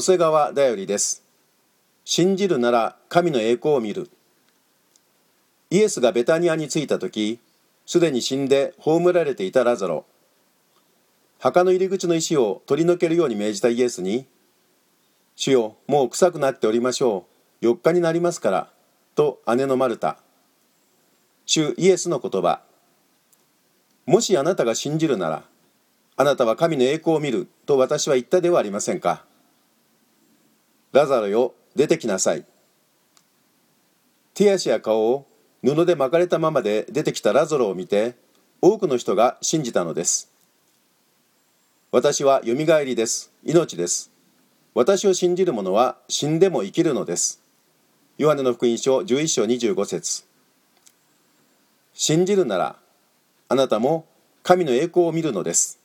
瀬川だよりです。信じるなら神の栄光を見る。イエスがベタニアに着いた時すでに死んで葬られていたラザロ。墓の入り口の石を取り除けるように命じたイエスに「主よもう臭くなっておりましょう。4日になりますから」と姉のマルタ。主イエスの言葉。もしあなたが信じるならあなたは神の栄光を見ると私は言ったではありませんか。ラザロよ出てきなさい。手足や顔を布で巻かれたままで出てきたラザロを見て多くの人が信じたのです。私はよみがえりです。命です。私を信じる者は死んでも生きるのです。ヨハネの福音書11章25節。信じるならあなたも神の栄光を見るのです。